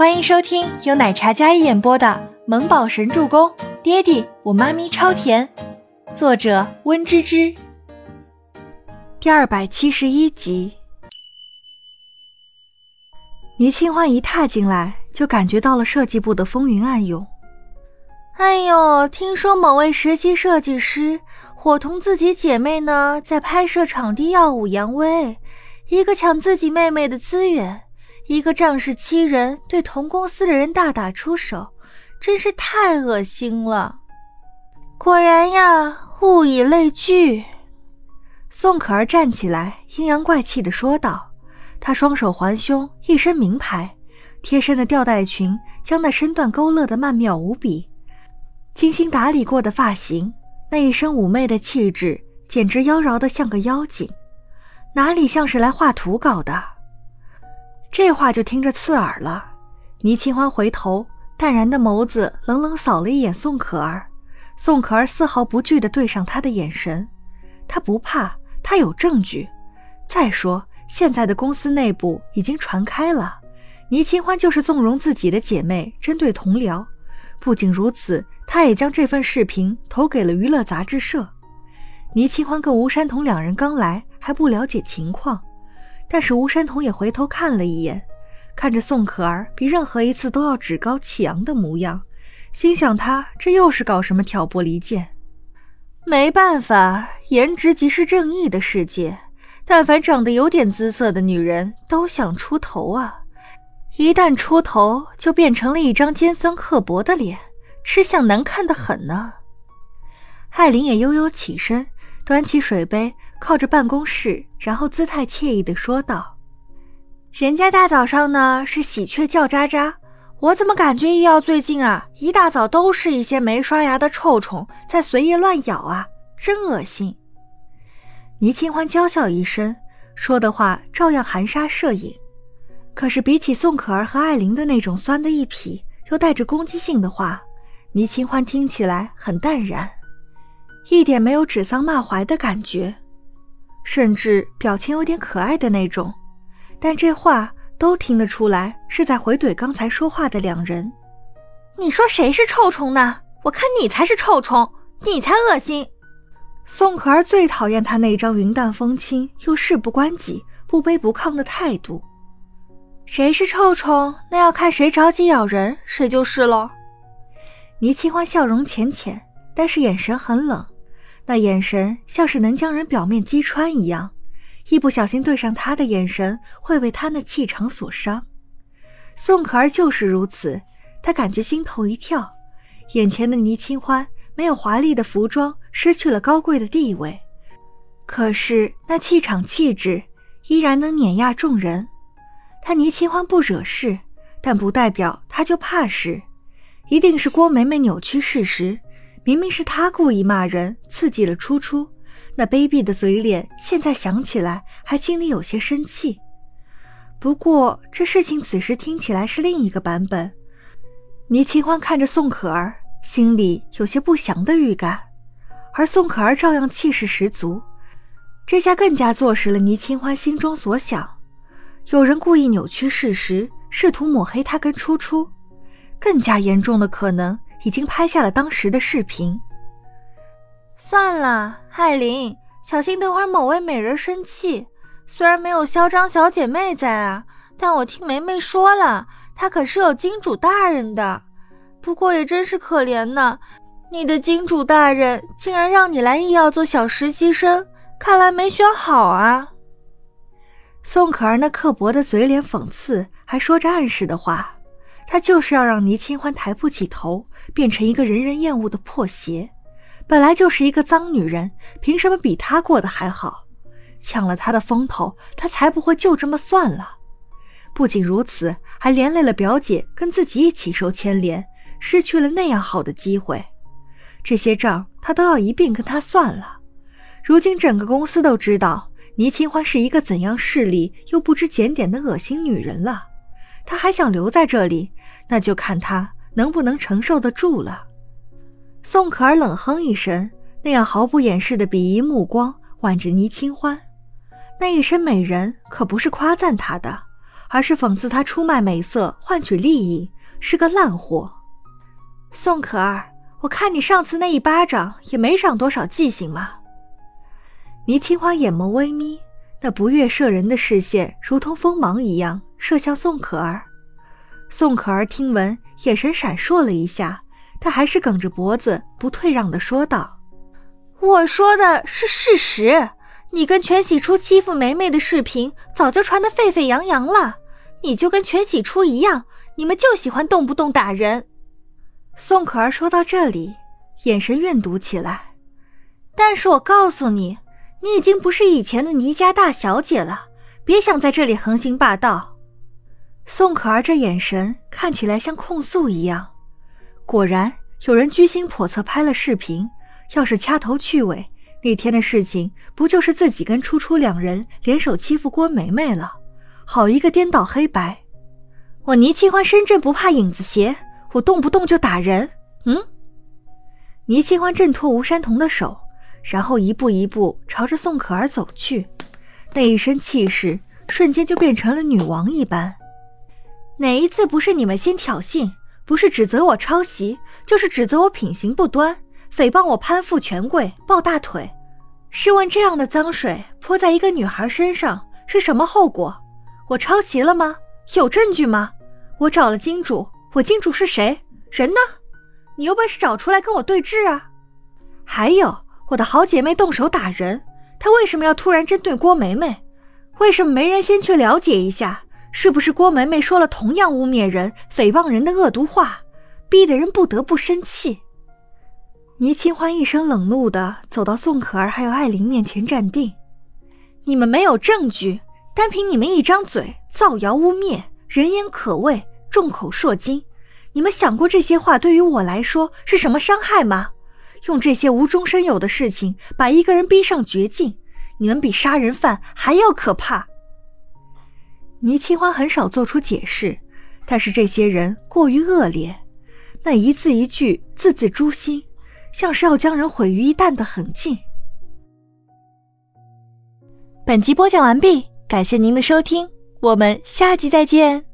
欢迎收听由奶茶加一演播的《萌宝神助攻》，爹地我妈咪超甜，作者温芝芝。第二百七十一集。倪清欢一踏进来，就感觉到了设计部的风云暗涌。哎呦，听说某位实习设计师伙同自己姐妹呢，在拍摄场地耀武扬威，一个抢自己妹妹的资源。一个仗势欺人，对同公司的人大打出手，真是太恶心了。果然呀，物以类聚。宋可儿站起来，阴阳怪气地说道：“她双手环胸，一身名牌，贴身的吊带裙将那身段勾勒得曼妙无比，精心打理过的发型，那一身妩媚的气质，简直妖娆的像个妖精，哪里像是来画图稿的？”这话就听着刺耳了。倪清欢回头，淡然的眸子冷冷扫了一眼宋可儿。宋可儿丝毫不惧地对上他的眼神，他不怕，他有证据。再说，现在的公司内部已经传开了，倪清欢就是纵容自己的姐妹针对同僚。不仅如此，他也将这份视频投给了娱乐杂志社。倪清欢跟吴山童两人刚来，还不了解情况。但是吴山童也回头看了一眼，看着宋可儿比任何一次都要趾高气扬的模样，心想他这又是搞什么挑拨离间？没办法，颜值即是正义的世界，但凡长得有点姿色的女人都想出头啊！一旦出头，就变成了一张尖酸刻薄的脸，吃相难看的很呢。艾琳也悠悠起身，端起水杯。靠着办公室，然后姿态惬意地说道：“人家大早上呢是喜鹊叫喳喳，我怎么感觉医药最近啊一大早都是一些没刷牙的臭虫在随意乱咬啊，真恶心。”倪清欢娇笑一声，说的话照样含沙射影。可是比起宋可儿和艾琳的那种酸的一匹又带着攻击性的话，倪清欢听起来很淡然，一点没有指桑骂槐的感觉。甚至表情有点可爱的那种，但这话都听得出来是在回怼刚才说话的两人。你说谁是臭虫呢？我看你才是臭虫，你才恶心。宋可儿最讨厌他那张云淡风轻又事不关己、不卑不亢的态度。谁是臭虫？那要看谁着急咬人，谁就是喽。倪清欢笑容浅浅，但是眼神很冷。那眼神像是能将人表面击穿一样，一不小心对上他的眼神，会被他那气场所伤。宋可儿就是如此，她感觉心头一跳，眼前的倪清欢没有华丽的服装，失去了高贵的地位，可是那气场气质依然能碾压众人。他倪清欢不惹事，但不代表他就怕事，一定是郭梅梅扭曲事实。明明是他故意骂人，刺激了初初，那卑鄙的嘴脸，现在想起来还心里有些生气。不过这事情此时听起来是另一个版本。倪清欢看着宋可儿，心里有些不祥的预感，而宋可儿照样气势十足，这下更加坐实了倪清欢心中所想：有人故意扭曲事实，试图抹黑他跟初初，更加严重的可能。已经拍下了当时的视频。算了，艾琳，小心等会儿某位美人生气。虽然没有嚣张小姐妹在啊，但我听梅梅说了，她可是有金主大人的。不过也真是可怜呢，你的金主大人竟然让你来医药做小实习生，看来没选好啊。宋可儿那刻薄的嘴脸讽刺，还说着暗示的话。他就是要让倪清欢抬不起头，变成一个人人厌恶的破鞋。本来就是一个脏女人，凭什么比他过得还好？抢了他的风头，他才不会就这么算了。不仅如此，还连累了表姐跟自己一起受牵连，失去了那样好的机会。这些账他都要一并跟他算了。如今整个公司都知道倪清欢是一个怎样势利又不知检点的恶心女人了。他还想留在这里，那就看他能不能承受得住了。宋可儿冷哼一声，那样毫不掩饰的鄙夷目光挽着倪清欢。那一身美人可不是夸赞她的，而是讽刺他出卖美色换取利益，是个烂货。宋可儿，我看你上次那一巴掌也没长多少记性嘛。倪清欢眼眸微眯，那不悦摄人的视线如同锋芒一样射向宋可儿。宋可儿听闻，眼神闪烁了一下，她还是梗着脖子不退让的说道：“我说的是事实。你跟全喜初欺负梅梅的视频早就传得沸沸扬扬了。你就跟全喜初一样，你们就喜欢动不动打人。”宋可儿说到这里，眼神怨毒起来。但是我告诉你，你已经不是以前的倪家大小姐了，别想在这里横行霸道。宋可儿这眼神看起来像控诉一样。果然，有人居心叵测拍了视频。要是掐头去尾，那天的事情不就是自己跟初初两人联手欺负郭梅梅了？好一个颠倒黑白！我倪清欢身正不怕影子斜。我动不动就打人，嗯？倪清欢挣脱吴山童的手，然后一步一步朝着宋可儿走去，那一身气势瞬间就变成了女王一般。哪一次不是你们先挑衅？不是指责我抄袭，就是指责我品行不端，诽谤我攀附权贵抱大腿。试问这样的脏水泼在一个女孩身上是什么后果？我抄袭了吗？有证据吗？我找了金主。我金主是谁？人呢？你有本事找出来跟我对质啊！还有我的好姐妹动手打人，她为什么要突然针对郭梅梅？为什么没人先去了解一下，是不是郭梅梅说了同样污蔑人、诽谤人的恶毒话，逼得人不得不生气？倪清欢一声冷怒的走到宋可儿还有艾琳面前站定：“你们没有证据，单凭你们一张嘴造谣污蔑，人言可畏。”众口铄金，你们想过这些话对于我来说是什么伤害吗？用这些无中生有的事情把一个人逼上绝境，你们比杀人犯还要可怕。倪清欢很少做出解释，但是这些人过于恶劣，那一字一句字字诛心，像是要将人毁于一旦的狠劲。本集播讲完毕，感谢您的收听，我们下集再见。